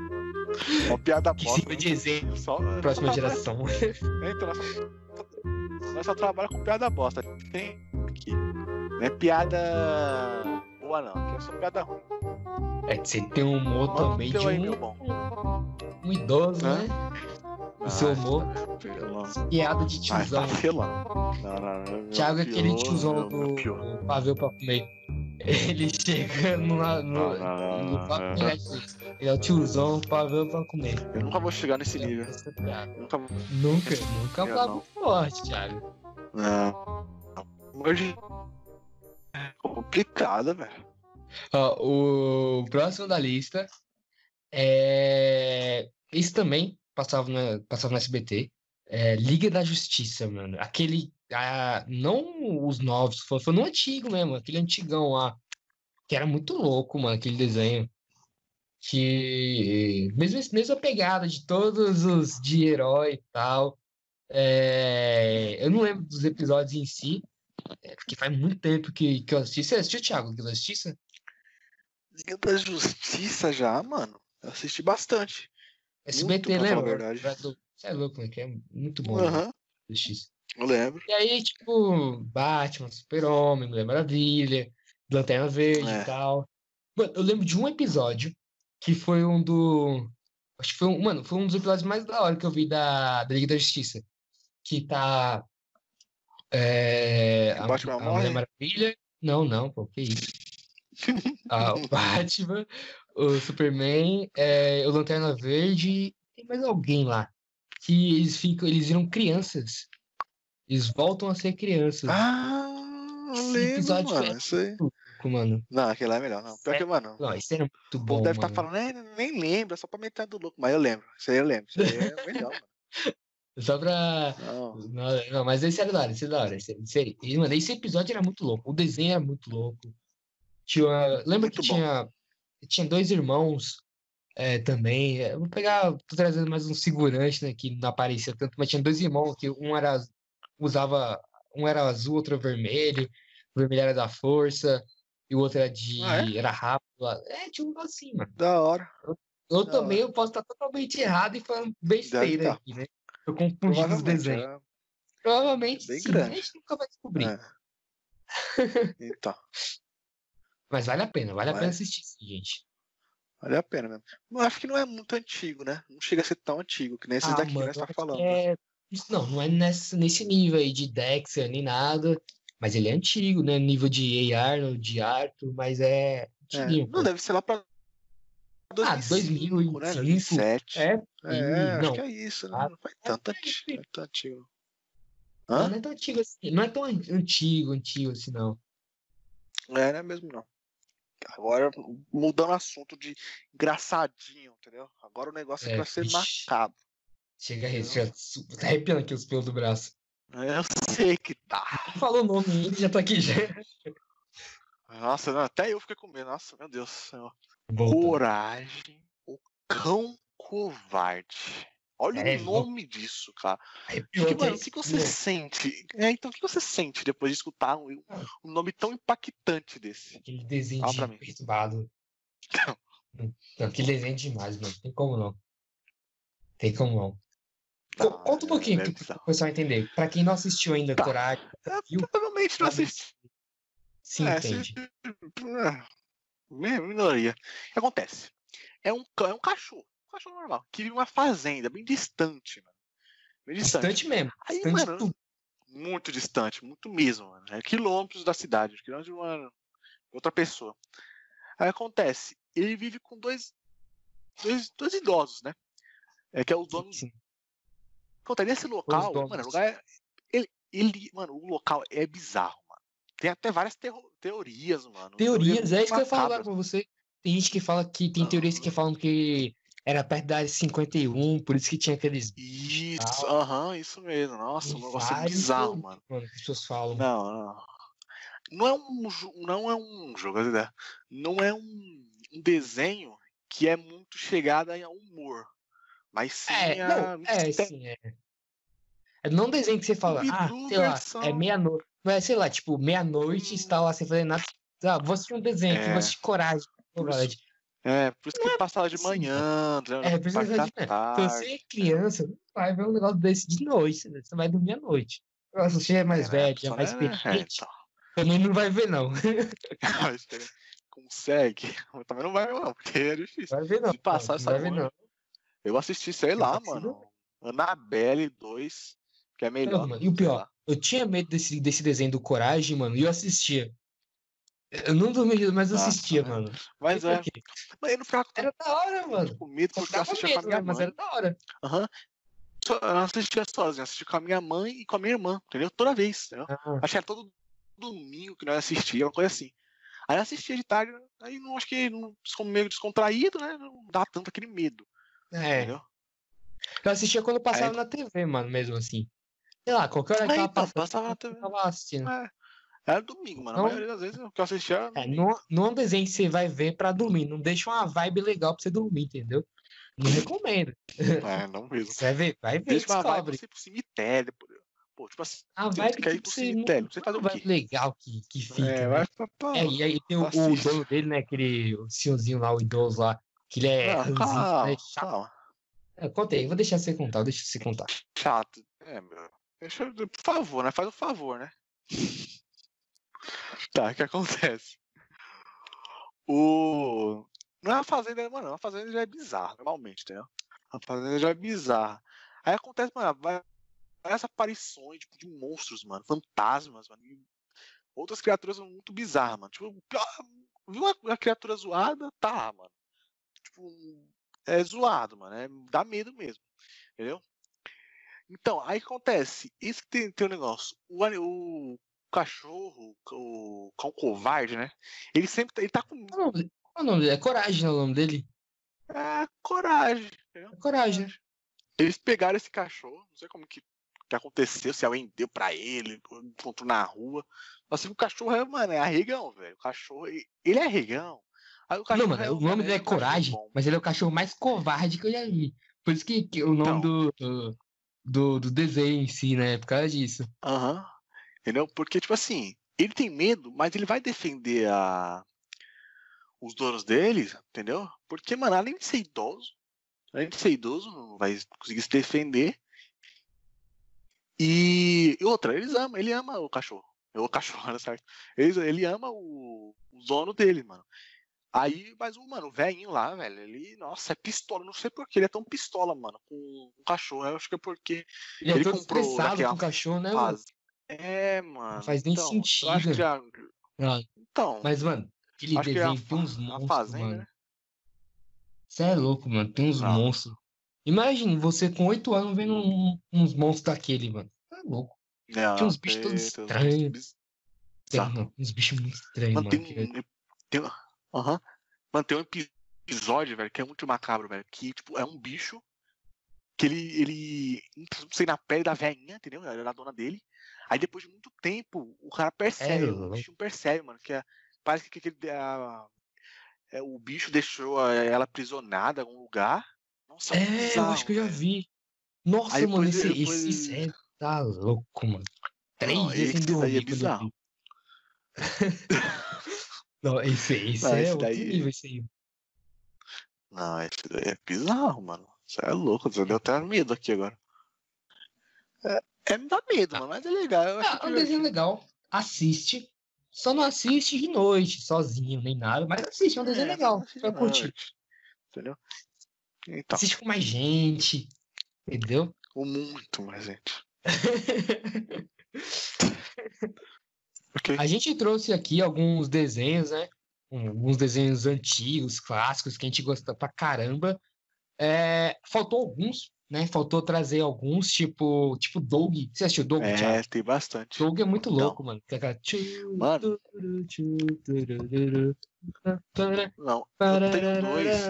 Uma piada bosta. sirva de exemplo Só, próxima geração. Então, nós só, nós só trabalhamos com piada bosta. Tem aqui. Não é piada boa, não. Aqui é só piada ruim. É, você tem um humor Manda também de um, um idoso, Hã? né? O seu Ah, humor. Apelão. Piada de tiozão. Não, não, não. Thiago é aquele tiozão do, do pavê pra comer. Ele chega no. no, no não. ele é é o tiozão pavê pra comer. Eu nunca vou chegar nesse nível. Essa piada. Nunca. Nunca, nunca Eu muito forte, Thiago. Não. Hoje. É complicado, velho. O próximo da lista é. Isso também passava, na, passava no SBT. É Liga da Justiça, mano. Aquele. ah, não os novos, foi, foi no antigo mesmo, aquele antigão lá. Que era muito louco, mano, aquele desenho. Que. Mesmo, mesma pegada de todos os de herói e tal. É, eu não lembro dos episódios em si. é, porque faz muito tempo que, que eu assisti. Você assistiu, Thiago, Liga da Justiça? Liga da Justiça já, mano. Eu assisti bastante. SBT, lembra? verdade. Você é louco, né? Que é muito bom. né? Aham, Justiça. eu lembro. E aí, tipo, Batman, Super-Homem, Mulher Maravilha, Lanterna Verde É. e tal. Mano, eu lembro de um episódio que foi um do. Acho que foi um. Mano, foi um dos episódios mais da hora que eu vi da, da Liga da Justiça. Que tá. É, a, Batman a Mulher? Maravilha. Não, não, pô, que isso. Ah, o Batman, o Superman, é, o Lanterna Verde. Tem mais alguém lá. Que eles ficam. Eles viram crianças. Eles voltam a ser crianças. Ah, Esse lembro, episódio mano. é Isso aí. mano. Não, aquele lá é melhor, não. Pior que, mano. Não, isso era muito O bom, povo deve estar mano. falando, "É, nem lembra, só pra metade do louco. Mas eu lembro. Isso aí eu lembro. Isso aí é melhor, mano. Só pra. Não. Não, não, mas esse era da hora, esse era da hora. Esse, esse, aí- e, mano, esse episódio era muito louco. O desenho era muito louco. Tinha, lembra Muito que bom. tinha, tinha dois irmãos é, também. É, vou pegar, tô trazendo mais um figurante, né, que não aparecia tanto, mas tinha dois irmãos que um era usava, um era azul, outro vermelho. O vermelho era da força e o outro era de Ah, é? era rápido. É, tinha um assim, mano. Da hora. Eu Da também eu posso estar totalmente errado e falando besteira tá. aqui, né? Eu confundi os desenhos. é. Provavelmente Bem sim, grande. a gente nunca vai descobrir. É. Então, Mas vale a pena, vale a pena assistir gente. vale a pena mesmo. Eu acho que não é muito antigo, né? Não chega a ser tão antigo que nem esses Ah, daqui mano, que nós tá falando. né? é- não, não é nesse, nesse nível aí de Dexter nem nada. Mas ele é antigo, né? Nível de A. Arnold, de Arthur, mas é É. Não deve ser lá pra 2005, né? 2005. 2007. É, É, e- acho não. que é isso, né? Ah, Não faz tanto é, antigo. Não é tão antigo. não, não é tão antigo assim. Não é tão antigo, antigo assim, não. É, não é mesmo não. Agora, mudando o assunto de engraçadinho, entendeu? Agora o negócio é, É, pra ser macabro. Chega aí, já tá arrepiando aqui os pelos do braço. Eu sei que tá. Falou o nome, ele já tá aqui já. Nossa, não, até eu fiquei com medo. Nossa, meu Deus do céu. Volta. Coragem, o cão covarde. Olha É, o nome disso, cara. Arrepiou Que, até mano, o que, que você sente? É, então, o que você sente depois de escutar um, um nome tão impactante desse? Aquele desenho de perturbado. Não, aquele desenho é demais, mano. Tem como não. Tem como não. Tá, Conta um pouquinho é pro pessoal entender. Pra quem não assistiu ainda Tá. Coragem, É, provavelmente não sabe assisti. se É, entende. É, mi- minoria. O que acontece? É um, é um cachorro. Cachorro normal. Que vive uma fazenda bem distante, mano. Bem distante. Distante mesmo. Aí, Distante mano, muito distante, muito mesmo, mano. É quilômetros da cidade, quilômetros de uma outra pessoa. Aí acontece, ele vive com dois, dois, dois idosos, né? É que é o dono. Acontece, nesse local, mano, o lugar é, ele, ele, mano, o local é bizarro, mano. Tem até várias teorias, mano. Teorias, é isso que eu falar agora pra você. Tem gente que fala que tem teorias que falam que era perto da área 51, por isso que tinha aqueles. Isso, aham, isso mesmo. Nossa, um negócio bizarro, mano. Mano, as pessoas falam. Não, não. Não é um, não é um jogo, não é um, um desenho que é muito chegado a humor. Mas sim É, a não, é, sim, é. É não um desenho que você fala, ah, sei lá, é meia-noite. Não é, sei lá, tipo, meia-noite, Hum. está lá sem fazer nada. Ah, vou assistir um desenho É. vou assistir coragem. Por. É, por isso que passava de assim, manhã, É, precisa parte da de Se tarde. você é criança, não vai ver um negócio desse de noite, né? Você vai dormir à noite. Agora, se você é mais É, né, velho, já pessoal, mais né, né, é, então. também não vai ver, não. Né, Consegue. Mas Também não vai ver, não, porque é difícil. Vai ver, não. Se passar não vai ver, não. Eu assisti, sei lá, mano. Annabelle 2, que é melhor. Não, mano, E o pior, lá. eu tinha medo desse, desse desenho do Coragem, mano, e eu assistia. Eu não dormia, mas eu Nossa, assistia, mano. Mas Sei por é. Mas eu não ficava com Era da hora, mano. com medo Só porque eu assistia com a medo, minha né? Mas mãe. era da hora. Aham. Só- Eu não assistia sozinho, assistia com a minha mãe e com a minha irmã, entendeu? Toda vez, entendeu? Ah, Acho que era todo domingo que nós assistíamos, uma coisa assim. Aí eu assistia de tarde, aí não acho que não, meio descontraído, né? Não dá tanto aquele medo, é. entendeu? Eu assistia quando passava Aí- na TV, mano, mesmo assim. Sei lá, qualquer hora que Aí, então, passando, passava na eu TV. tava assistindo. É, era domingo, mano. Não- A maioria das vezes o que eu assistia É, não, não é um desenho que você vai ver pra dormir. Não deixa uma vibe legal pra você dormir, entendeu? Não recomendo. É, não mesmo. Você vai ver, vai ver, Deixa uma vibe descobre. você ir pro cemitério. pô. Tipo assim, A vibe quer ir que pro você cemitério, você faz é o vibe quê? legal que, que fica, é, vai pra. pra- É, e aí tem o, o dono dele, né? Aquele senhorzinho lá, o idoso lá, que ele é Não, calma, né? Chato. calma. É, conta aí, vou deixar você contar, deixa você contar. Chato. É, meu. Deixa por favor, né? Faz o favor, né? Tá, o que acontece? O. Não é uma fazenda, mano. Uma fazenda já é bizarra, normalmente, entendeu? A fazenda já é bizarra. Aí acontece, mano, várias aparições tipo, de monstros, mano. Fantasmas, mano. outras criaturas muito bizarras, mano. Tipo, viu uma, criatura zoada? Tá, mano. Tipo, é zoado, mano. É, dá medo mesmo. Entendeu? Então, aí acontece, isso que tem, tem um negócio. O, o cachorro, o cão covarde, né? Ele sempre tá- ele tá com Qual é o nome dele? Qual é o nome dele? É Coragem, né, o nome dele? é, coragem. É Coragem, né? Eles pegaram esse cachorro, não sei como que, que aconteceu, se alguém deu pra ele, ou encontrou na rua. Mas assim, o cachorro é, mano, é arregão, velho. O cachorro, ele é arregão. Aí o Não, cachorro mano, é o nome dele é cachorro Coragem, mas ele é o cachorro mais covarde que eu já vi. Por isso que, que o nome Então. do, do, do, desenho em si, né? Por causa disso. Aham. Entendeu? Porque, tipo assim, ele tem medo, mas ele vai defender a... os donos dele, entendeu? Porque, mano, além de ser idoso, além de ser idoso, não vai conseguir se defender. E, e outra, eles amam, ele ama o cachorro. O cachorro, certo? Ele, ele ama o, o dono dele, mano. Aí, mas o, mano, o velhinho lá, velho, ele, nossa, é pistola. Não sei por que ele é tão pistola, mano, com o cachorro. Eu acho que é porque Ele é Ele todo comprou daquela com o cachorro, né? É, mano. faz nem então, eu acho sentido. que a- Ah, Então, Mas, mano, aquele acho que é desenho tem uns monstros, fazenda, mano. né? Você é louco, mano. Tem uns Não. monstros. Imagine você com oito anos vendo um- uns monstros daquele, mano. Tá louco. Não, Tinha uns bichos todos estranhos. Tem, não, uns bichos muito estranhos, Mano, mano. tem que- um. Tem, aham. Mano, tem um episódio, velho, que é muito macabro, velho. Que, tipo, é um bicho que ele, ele sei na pele da velhinha, entendeu? Ela era a dona dele. Aí depois de muito tempo, o cara percebe, É, o bichinho percebe, mano, que é, parece que aquele, a- é, o bicho deixou a- ela aprisionada em algum lugar. Nossa, É, eu bizarro, acho que eu já vi. Nossa, Aí mano, depois- esse, depois- esse Zé tá louco, mano. Três Não, sem esse daí é eu bizarro. Não, esse, esse Não, é esse outro daí- nível, esse aí. Não, esse daí é bizarro, mano. Isso é louco, você deu até medo aqui agora. É, é me dá medo, mano, mas é legal. Eu acho Ah, é um desenho legal. Assiste. Só não assiste de noite, sozinho, nem nada, mas assiste, é um desenho legal. Você vai curtir. Entendeu? Então, Assiste com mais gente. Entendeu? ou muito mais gente. Ok. A gente trouxe aqui alguns desenhos, né? Alguns desenhos antigos, clássicos, que a gente gosta pra caramba. É, faltou alguns, né? Faltou trazer alguns, tipo, tipo Doug. Você assistiu Doug, É, Thiago? tem bastante. Doug é muito louco, mano. Que é aquela Mano. Não, eu tenho dois.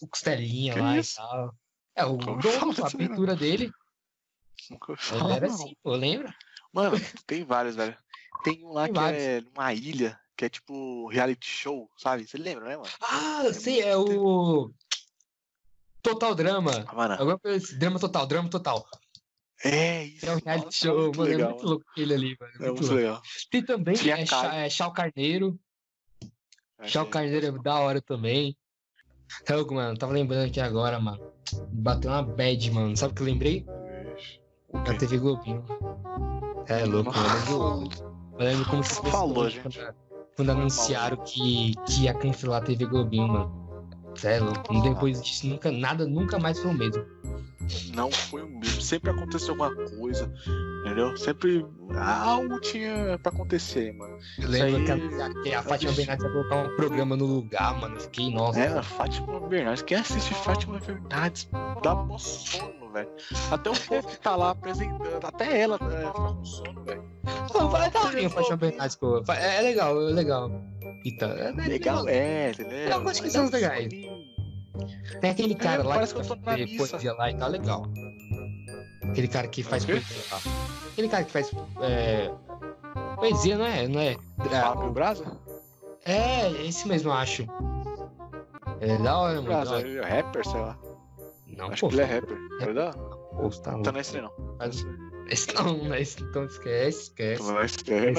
O costelinha Que lá isso? e tal. É, o Doug, a aventura dele, Nunca falar, era não. assim, pô, lembra? Mano, tem vários, velho. Tem um lá Tem que vários. é numa ilha, que é tipo reality show, sabe? Você lembra, né, mano? Ah, eu sei, é o Total Drama. Ah, Mano, Alguma coisa drama total, drama total. é isso. É um reality nossa, show, muito mano. legal, é muito louco aquele ali, mano. É muito muito louco. legal. Tem também Tinha é. Chá, é Chau Carneiro. Chau Achei. Carneiro é da hora também. Helgo, mano, tava lembrando aqui agora, mano. Bateu uma bad, mano. Sabe o que eu lembrei? Da quê? TV Globinho. É louco, mano. Eu lembro como se Falou, gente. Quando, quando anunciaram que, que ia cancelar a TV Globinho, mano. Cê é. E depois disso, nunca, nada, nunca mais foi o mesmo. Não foi o mesmo. Sempre aconteceu alguma coisa, entendeu? Sempre algo tinha pra acontecer, mano. Eu lembro que a, que a Fátima Bernardes ia colocar um programa no lugar, mano. Fiquei, nossa. É, a Fátima Bernardes. Quem assiste Fátima Bernardes dá mó sono, velho. Até o povo que tá lá apresentando, até ela é, fica com sono, velho. Vai dar a Fátima Bernardes, pô. É, é legal, é legal. Então, é, é Legal, é, entendeu? Eu gosto que são legais. Tem aquele cara lá parece que que faz poesia lá e tá legal. Aquele cara que faz poesia lá. Aquele cara que faz é, poesia, não é? Não é? Fábio Braza? É, esse mesmo, eu acho. É da hora, mano. ele é rapper, sei lá. Não, Acho pô, que ele é rapper. É da? pô, você tá Então louco. não é. Mas- Esse não, não é esse, então esquece, esquece. Não é é.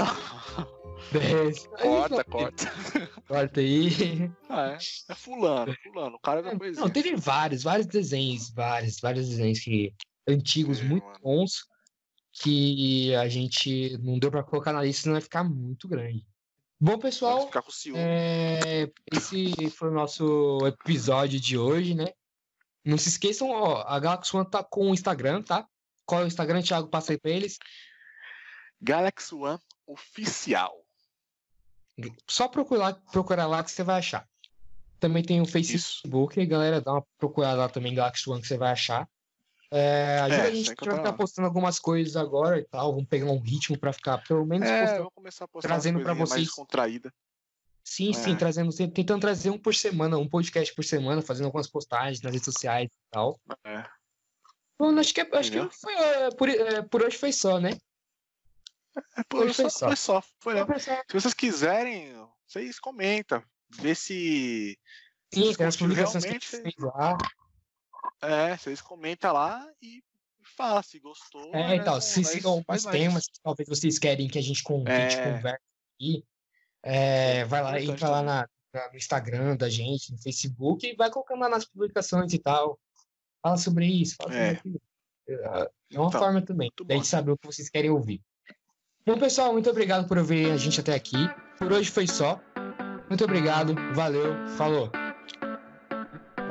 Desce. Corta, corta. Corta aí. Ah, é. É fulano, fulano. O cara da poesia. Não, teve vários, vários desenhos, vários, vários desenhos que antigos Teve, muito mano. bons que a gente não deu pra colocar na lista, senão vai ficar muito grande. Bom, pessoal, ficar com ciúme. é, esse foi o nosso episódio de hoje, né? Não se esqueçam, ó, a Galaxy One tá com o Instagram, tá? Qual é o Instagram, Thiago? Passa aí pra eles. Galaxy One Oficial. Só procurar lá, procurar lá que você vai achar. Também tem o Isso. Facebook, e galera, dá uma procurada lá também, Galaxy One, que você vai achar. É, ajuda É, a gente encontrar ficar lá. postando algumas coisas agora e tal. Vamos pegar um ritmo pra ficar pelo menos É, postando. começar a postar trazendo pra coisinhas mais vocês. Sim, sim, É. trazendo, tentando trazer um por semana, um podcast por semana, fazendo algumas postagens nas redes sociais e tal. É. Bom, acho que, acho que foi, é, por, é, por hoje foi só, né? É, pô, Hoje só, foi só. foi só. Foi, né? Foi só. Se vocês quiserem, vocês comentam. Vê se. Sim, tem as publicações que a gente realmente. fez lá. É, vocês comentam lá e fala se gostou. É, né, então, nós se sigam alguns temas que talvez vocês querem que a gente, con- que a gente É. converse aqui. É, vai lá, entra lá na, no Instagram da gente, no Facebook, e vai colocando lá nas publicações e tal. Fala sobre isso, fala sobre É. aquilo. É é uma Então, forma também, da gente saber o que vocês querem ouvir. Bom, pessoal, muito obrigado por ouvir a gente até aqui. Por hoje foi só. Muito obrigado, valeu, falou.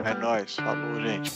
É nóis. Falou, gente.